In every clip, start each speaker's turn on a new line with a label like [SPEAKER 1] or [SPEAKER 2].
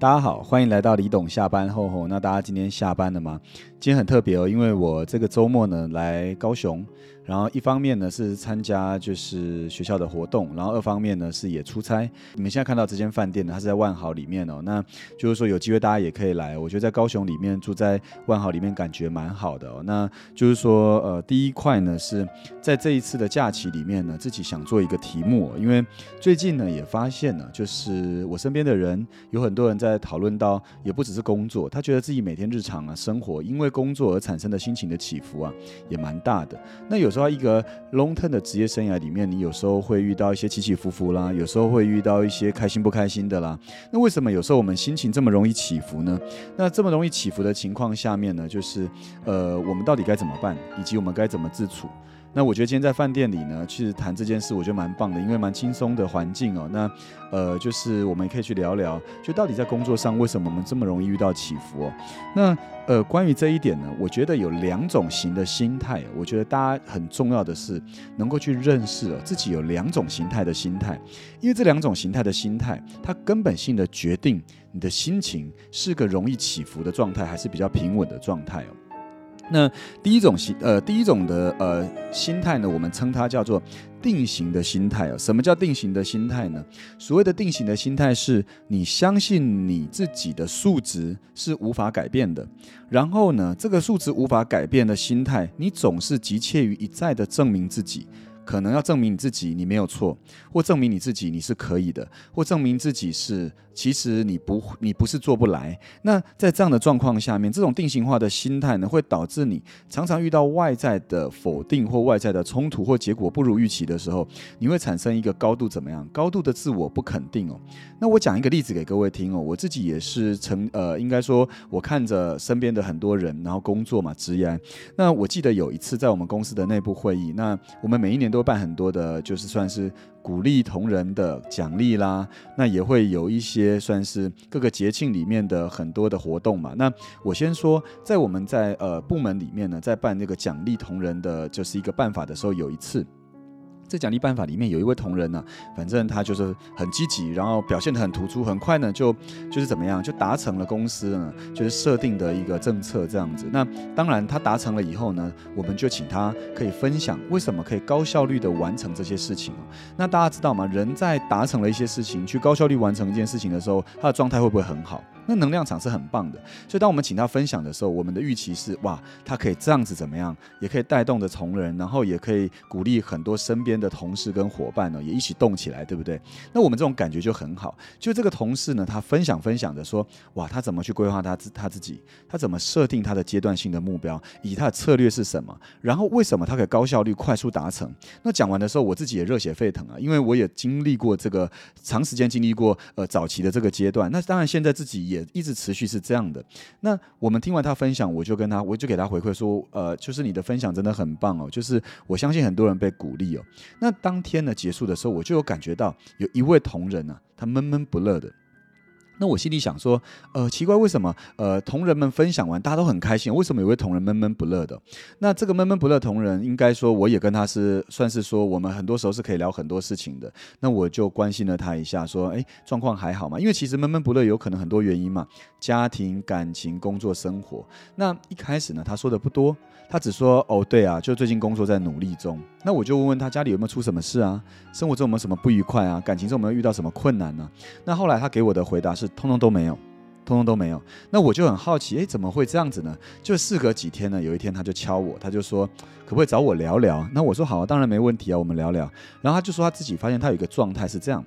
[SPEAKER 1] 大家好，欢迎来到李董下班后吼。那大家今天下班了吗？今天很特别哦，因为我这个周末呢来高雄。然后一方面呢是参加就是学校的活动，然后二方面呢是也出差。你们现在看到这间饭店呢，它是在万豪里面哦。那就是说有机会大家也可以来，我觉得在高雄里面住在万豪里面感觉蛮好的哦。那就是说呃第一块呢是在这一次的假期里面呢，自己想做一个题目，因为最近呢也发现了，就是我身边的人有很多人在讨论到，也不只是工作，他觉得自己每天日常啊生活因为工作而产生的心情的起伏啊也蛮大的。那有时候。一个 long term 的职业生涯里面，你有时候会遇到一些起起伏伏啦，有时候会遇到一些开心不开心的啦。那为什么有时候我们心情这么容易起伏呢？那这么容易起伏的情况下面呢，就是呃，我们到底该怎么办，以及我们该怎么自处？那我觉得今天在饭店里呢，其实谈这件事，我觉得蛮棒的，因为蛮轻松的环境哦。那呃，就是我们也可以去聊聊，就到底在工作上为什么我们这么容易遇到起伏哦。那呃，关于这一点呢，我觉得有两种型的心态，我觉得大家很重要的是能够去认识哦，自己有两种形态的心态，因为这两种形态的心态，它根本性的决定你的心情是个容易起伏的状态，还是比较平稳的状态哦。那第一种心呃，第一种的呃心态呢，我们称它叫做定型的心态啊。什么叫定型的心态呢？所谓的定型的心态，是你相信你自己的数值是无法改变的，然后呢，这个数值无法改变的心态，你总是急切于一再的证明自己。可能要证明你自己，你没有错，或证明你自己你是可以的，或证明自己是其实你不你不是做不来。那在这样的状况下面，这种定型化的心态呢，会导致你常常遇到外在的否定或外在的冲突或结果不如预期的时候，你会产生一个高度怎么样？高度的自我不肯定哦。那我讲一个例子给各位听哦，我自己也是曾呃，应该说我看着身边的很多人，然后工作嘛，职业。那我记得有一次在我们公司的内部会议，那我们每一年都。多办很多的，就是算是鼓励同仁的奖励啦，那也会有一些算是各个节庆里面的很多的活动嘛。那我先说，在我们在呃部门里面呢，在办那个奖励同仁的，就是一个办法的时候，有一次。这奖励办法里面有一位同仁呢，反正他就是很积极，然后表现得很突出，很快呢就就是怎么样，就达成了公司呢就是设定的一个政策这样子。那当然他达成了以后呢，我们就请他可以分享为什么可以高效率的完成这些事情那大家知道吗？人在达成了一些事情，去高效率完成一件事情的时候，他的状态会不会很好？那能量场是很棒的，所以当我们请他分享的时候，我们的预期是哇，他可以这样子怎么样，也可以带动着同仁，然后也可以鼓励很多身边的同事跟伙伴呢，也一起动起来，对不对？那我们这种感觉就很好。就这个同事呢，他分享分享的说，哇，他怎么去规划他自他自己，他怎么设定他的阶段性的目标，以他的策略是什么，然后为什么他可以高效率快速达成？那讲完的时候，我自己也热血沸腾啊，因为我也经历过这个长时间经历过呃早期的这个阶段。那当然现在自己也。一直持续是这样的。那我们听完他分享，我就跟他，我就给他回馈说，呃，就是你的分享真的很棒哦，就是我相信很多人被鼓励哦。那当天呢结束的时候，我就有感觉到有一位同仁呢，他闷闷不乐的。那我心里想说，呃，奇怪，为什么呃同仁们分享完，大家都很开心，为什么有位同仁闷闷不乐的？那这个闷闷不乐同仁，应该说我也跟他是算是说，我们很多时候是可以聊很多事情的。那我就关心了他一下，说，哎，状况还好吗？因为其实闷闷不乐有可能很多原因嘛，家庭、感情、工作、生活。那一开始呢，他说的不多，他只说，哦，对啊，就最近工作在努力中。那我就问问他家里有没有出什么事啊？生活中有没有什么不愉快啊？感情中有没有遇到什么困难呢？那后来他给我的回答是。通通都没有，通通都没有。那我就很好奇，哎，怎么会这样子呢？就事隔几天呢，有一天他就敲我，他就说可不可以找我聊聊？那我说好啊，当然没问题啊，我们聊聊。然后他就说他自己发现他有一个状态是这样。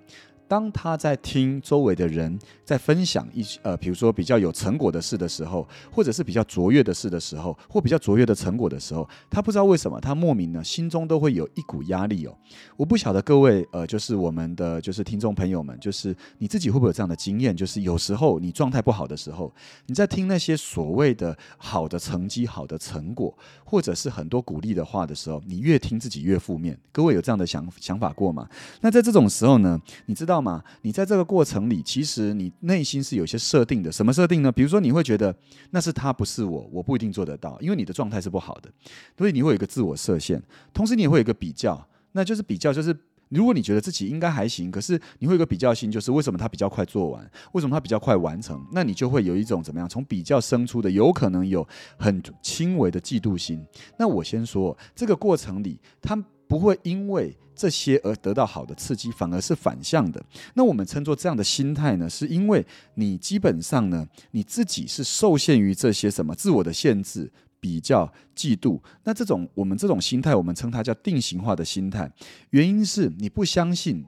[SPEAKER 1] 当他在听周围的人在分享一些呃，比如说比较有成果的事的时候，或者是比较卓越的事的时候，或比较卓越的成果的时候，他不知道为什么，他莫名呢心中都会有一股压力哦。我不晓得各位呃，就是我们的就是听众朋友们，就是你自己会不会有这样的经验？就是有时候你状态不好的时候，你在听那些所谓的好的成绩、好的成果，或者是很多鼓励的话的时候，你越听自己越负面。各位有这样的想想法过吗？那在这种时候呢，你知道？嘛，你在这个过程里，其实你内心是有些设定的。什么设定呢？比如说，你会觉得那是他，不是我，我不一定做得到，因为你的状态是不好的，所以你会有一个自我设限。同时，你也会有一个比较，那就是比较，就是如果你觉得自己应该还行，可是你会有一个比较心，就是为什么他比较快做完，为什么他比较快完成，那你就会有一种怎么样？从比较生出的，有可能有很轻微的嫉妒心。那我先说，这个过程里，他不会因为这些而得到好的刺激，反而是反向的。那我们称作这样的心态呢，是因为你基本上呢，你自己是受限于这些什么自我的限制。比较嫉妒，那这种我们这种心态，我们称它叫定型化的心态。原因是你不相信，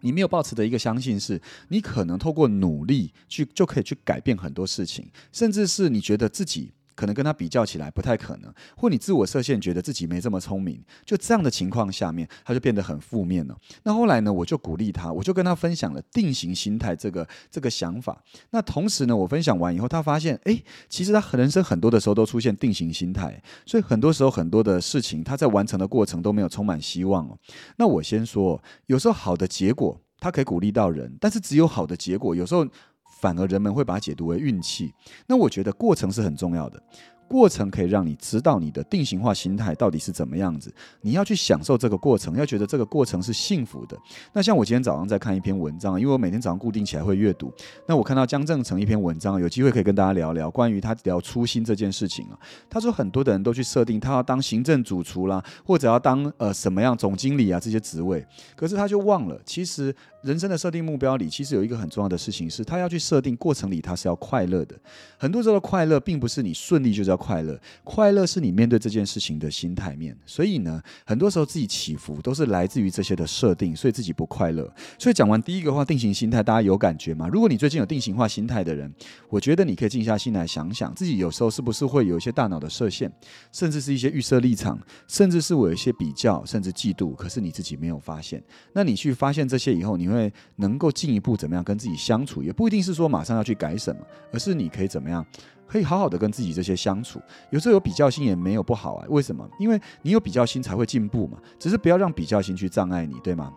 [SPEAKER 1] 你没有抱持的一个相信是，你可能透过努力去就可以去改变很多事情，甚至是你觉得自己。可能跟他比较起来不太可能，或你自我设限，觉得自己没这么聪明，就这样的情况下面，他就变得很负面了。那后来呢，我就鼓励他，我就跟他分享了定型心态这个这个想法。那同时呢，我分享完以后，他发现，哎，其实他人生很多的时候都出现定型心态，所以很多时候很多的事情，他在完成的过程都没有充满希望哦。那我先说，有时候好的结果，它可以鼓励到人，但是只有好的结果，有时候。反而人们会把它解读为运气，那我觉得过程是很重要的。过程可以让你知道你的定型化心态到底是怎么样子，你要去享受这个过程，要觉得这个过程是幸福的。那像我今天早上在看一篇文章，因为我每天早上固定起来会阅读，那我看到江正成一篇文章，有机会可以跟大家聊聊关于他聊初心这件事情啊。他说很多的人都去设定他要当行政主厨啦，或者要当呃什么样总经理啊这些职位，可是他就忘了，其实人生的设定目标里，其实有一个很重要的事情是，他要去设定过程里他是要快乐的。很多时候的快乐并不是你顺利就是要。快乐，快乐是你面对这件事情的心态面。所以呢，很多时候自己起伏都是来自于这些的设定，所以自己不快乐。所以讲完第一个话，定型心态，大家有感觉吗？如果你最近有定型化心态的人，我觉得你可以静下心来想想，自己有时候是不是会有一些大脑的设限，甚至是一些预设立场，甚至是我有一些比较，甚至嫉妒，可是你自己没有发现。那你去发现这些以后，你因为能够进一步怎么样跟自己相处？也不一定是说马上要去改什么，而是你可以怎么样？可以好好的跟自己这些相处，有时候有比较心也没有不好啊。为什么？因为你有比较心才会进步嘛。只是不要让比较心去障碍你，对吗？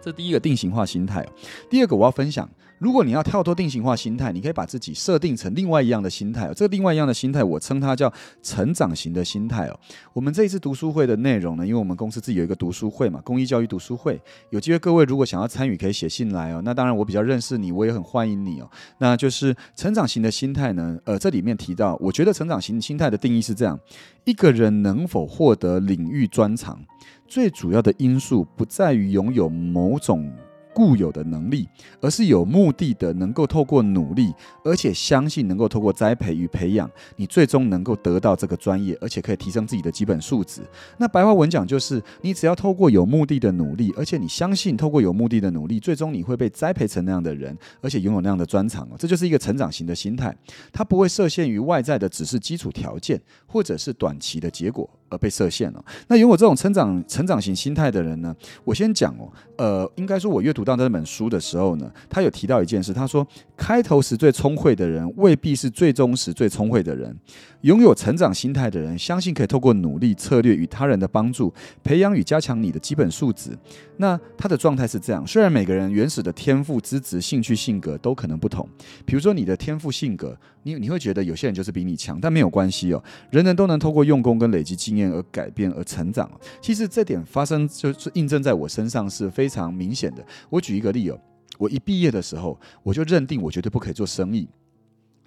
[SPEAKER 1] 这第一个定型化心态。第二个我要分享。如果你要跳脱定型化心态，你可以把自己设定成另外一样的心态。这个另外一样的心态，我称它叫成长型的心态哦。我们这一次读书会的内容呢，因为我们公司自己有一个读书会嘛，公益教育读书会，有机会各位如果想要参与，可以写信来哦。那当然我比较认识你，我也很欢迎你哦。那就是成长型的心态呢，呃，这里面提到，我觉得成长型心态的定义是这样：一个人能否获得领域专长，最主要的因素不在于拥有某种。固有的能力，而是有目的的，能够透过努力，而且相信能够透过栽培与培养，你最终能够得到这个专业，而且可以提升自己的基本素质。那白话文讲就是，你只要透过有目的的努力，而且你相信透过有目的的努力，最终你会被栽培成那样的人，而且拥有那样的专长哦。这就是一个成长型的心态，它不会设限于外在的只是基础条件，或者是短期的结果。被设限了。那拥有这种成长成长型心态的人呢？我先讲哦，呃，应该说，我阅读到这本书的时候呢，他有提到一件事，他说，开头时最聪慧的人，未必是最终时最聪慧的人。拥有成长心态的人，相信可以透过努力、策略与他人的帮助，培养与加强你的基本素质。那他的状态是这样：虽然每个人原始的天赋、资质、兴趣、性格都可能不同，比如说你的天赋性格，你你会觉得有些人就是比你强，但没有关系哦。人人都能透过用功跟累积经验而改变而成长。其实这点发生就是印证在我身上是非常明显的。我举一个例哦，我一毕业的时候，我就认定我绝对不可以做生意，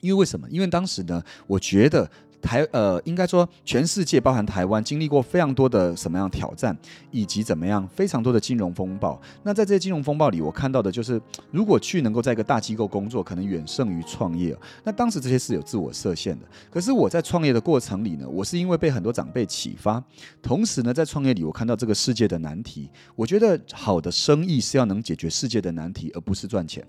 [SPEAKER 1] 因为为什么？因为当时呢，我觉得。台呃，应该说全世界包含台湾经历过非常多的什么样挑战，以及怎么样非常多的金融风暴。那在这些金融风暴里，我看到的就是，如果去能够在一个大机构工作，可能远胜于创业。那当时这些是有自我设限的。可是我在创业的过程里呢，我是因为被很多长辈启发，同时呢，在创业里我看到这个世界的难题。我觉得好的生意是要能解决世界的难题，而不是赚钱。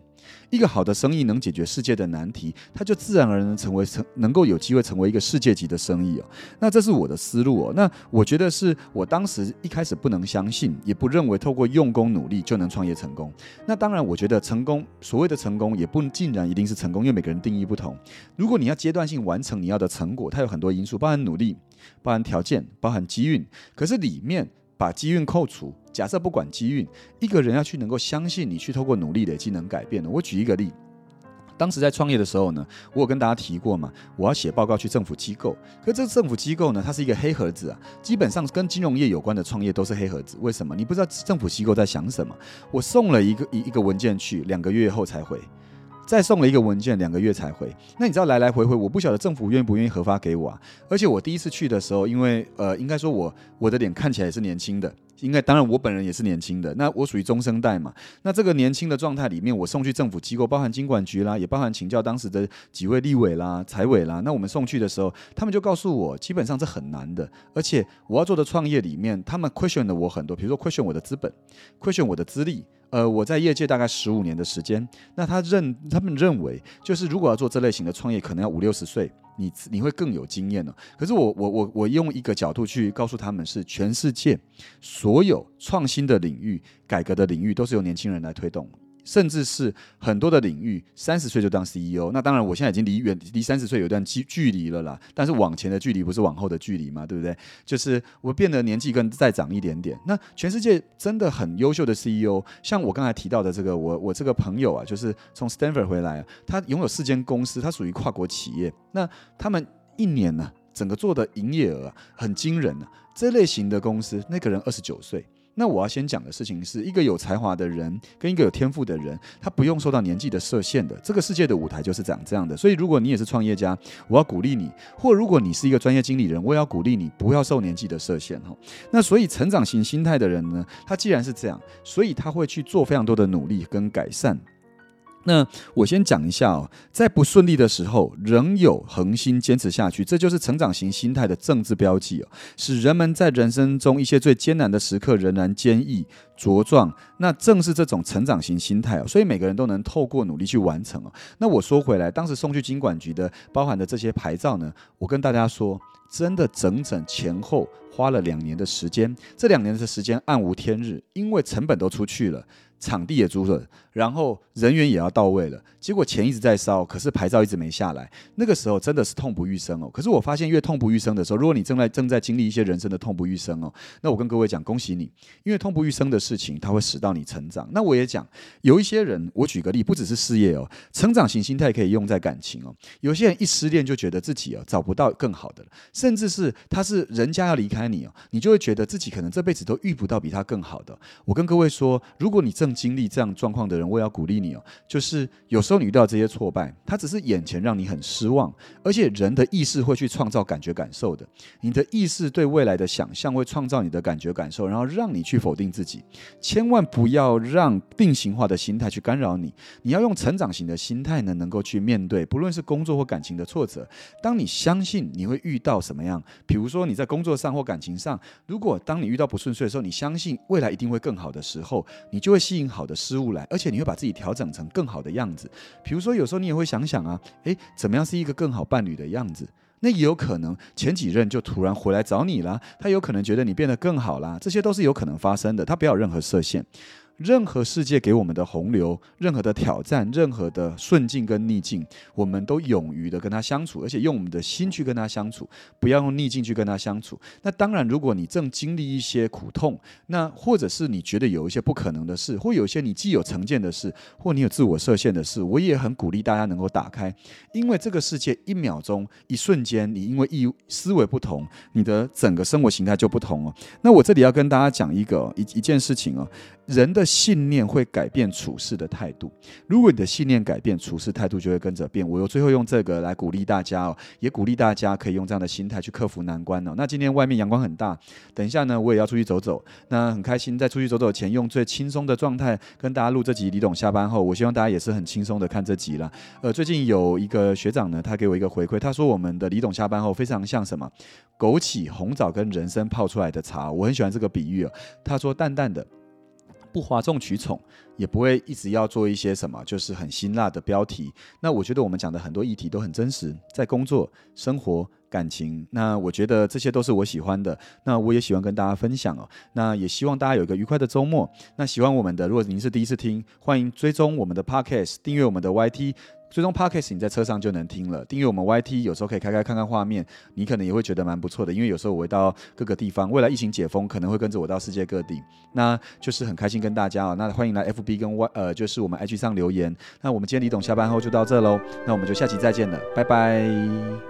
[SPEAKER 1] 一个好的生意能解决世界的难题，它就自然而然成为成能够有机会成为一个世界级的生意哦。那这是我的思路哦。那我觉得是我当时一开始不能相信，也不认为透过用功努力就能创业成功。那当然，我觉得成功所谓的成功也不尽然一定是成功，因为每个人定义不同。如果你要阶段性完成你要的成果，它有很多因素，包含努力，包含条件，包含机运。可是里面。把机运扣除，假设不管机运，一个人要去能够相信你去透过努力累积能改变的。我举一个例，当时在创业的时候呢，我有跟大家提过嘛，我要写报告去政府机构。可这个政府机构呢，它是一个黑盒子啊，基本上跟金融业有关的创业都是黑盒子。为什么？你不知道政府机构在想什么。我送了一个一一个文件去，两个月后才回。再送了一个文件，两个月才回。那你知道来来回回，我不晓得政府愿不愿意核发给我啊？而且我第一次去的时候，因为呃，应该说我我的脸看起来也是年轻的，应该当然我本人也是年轻的。那我属于中生代嘛？那这个年轻的状态里面，我送去政府机构，包含经管局啦，也包含请教当时的几位立委啦、财委啦。那我们送去的时候，他们就告诉我，基本上是很难的。而且我要做的创业里面，他们 question 了我很多，比如说 question 我的资本，question 我的资历。呃，我在业界大概十五年的时间，那他认他们认为，就是如果要做这类型的创业，可能要五六十岁，你你会更有经验了。可是我我我我用一个角度去告诉他们，是全世界所有创新的领域、改革的领域，都是由年轻人来推动。甚至是很多的领域，三十岁就当 CEO，那当然我现在已经离远离三十岁有段距距离了啦。但是往前的距离不是往后的距离嘛，对不对？就是我变得年纪更再长一点点。那全世界真的很优秀的 CEO，像我刚才提到的这个，我我这个朋友啊，就是从 Stanford 回来，他拥有四间公司，他属于跨国企业。那他们一年呢，整个做的营业额很惊人啊。这类型的公司，那个人二十九岁。那我要先讲的事情是一个有才华的人跟一个有天赋的人，他不用受到年纪的设限的。这个世界的舞台就是长这样的。所以，如果你也是创业家，我要鼓励你；或如果你是一个专业经理人，我也要鼓励你，不要受年纪的设限哈。那所以，成长型心态的人呢，他既然是这样，所以他会去做非常多的努力跟改善。那我先讲一下哦，在不顺利的时候，仍有恒心坚持下去，这就是成长型心态的政治标记哦，使人们在人生中一些最艰难的时刻仍然坚毅茁壮。那正是这种成长型心态哦，所以每个人都能透过努力去完成哦。那我说回来，当时送去经管局的包含的这些牌照呢，我跟大家说，真的整整前后花了两年的时间，这两年的时间暗无天日，因为成本都出去了。场地也租了，然后人员也要到位了，结果钱一直在烧，可是牌照一直没下来。那个时候真的是痛不欲生哦。可是我发现越痛不欲生的时候，如果你正在正在经历一些人生的痛不欲生哦，那我跟各位讲，恭喜你，因为痛不欲生的事情，它会使到你成长。那我也讲，有一些人，我举个例，不只是事业哦，成长型心态可以用在感情哦。有些人一失恋就觉得自己哦找不到更好的了，甚至是他是人家要离开你哦，你就会觉得自己可能这辈子都遇不到比他更好的。我跟各位说，如果你正经历这样状况的人，我也要鼓励你哦。就是有时候你遇到这些挫败，它只是眼前让你很失望，而且人的意识会去创造感觉感受的。你的意识对未来的想象会创造你的感觉感受，然后让你去否定自己。千万不要让定型化的心态去干扰你。你要用成长型的心态呢，能够去面对不论是工作或感情的挫折。当你相信你会遇到什么样，比如说你在工作上或感情上，如果当你遇到不顺遂的时候，你相信未来一定会更好的时候，你就会吸引好的。失误来，而且你会把自己调整成更好的样子。比如说，有时候你也会想想啊，诶，怎么样是一个更好伴侣的样子？那也有可能前几任就突然回来找你啦，他有可能觉得你变得更好啦，这些都是有可能发生的。他不要有任何设限。任何世界给我们的洪流，任何的挑战，任何的顺境跟逆境，我们都勇于的跟他相处，而且用我们的心去跟他相处，不要用逆境去跟他相处。那当然，如果你正经历一些苦痛，那或者是你觉得有一些不可能的事，或有一些你既有成见的事，或你有自我设限的事，我也很鼓励大家能够打开，因为这个世界一秒钟、一瞬间，你因为意思维不同，你的整个生活形态就不同哦。那我这里要跟大家讲一个一一件事情哦。人的信念会改变处事的态度。如果你的信念改变，处事态度就会跟着变。我又最后用这个来鼓励大家哦，也鼓励大家可以用这样的心态去克服难关哦。那今天外面阳光很大，等一下呢，我也要出去走走。那很开心，在出去走走前，用最轻松的状态跟大家录这集。李董下班后，我希望大家也是很轻松的看这集了。呃，最近有一个学长呢，他给我一个回馈，他说我们的李董下班后非常像什么？枸杞、红枣跟人参泡出来的茶。我很喜欢这个比喻哦。他说淡淡的。不哗众取宠，也不会一直要做一些什么，就是很辛辣的标题。那我觉得我们讲的很多议题都很真实，在工作、生活、感情。那我觉得这些都是我喜欢的。那我也喜欢跟大家分享哦。那也希望大家有一个愉快的周末。那喜欢我们的，如果您是第一次听，欢迎追踪我们的 Podcast，订阅我们的 YT。最终 Podcast 你在车上就能听了。订阅我们 YT 有时候可以开开看看画面，你可能也会觉得蛮不错的。因为有时候我会到各个地方，未来疫情解封可能会跟着我到世界各地，那就是很开心跟大家啊。那欢迎来 FB 跟 Y 呃就是我们 IG 上留言。那我们今天李董下班后就到这喽，那我们就下期再见了，拜拜。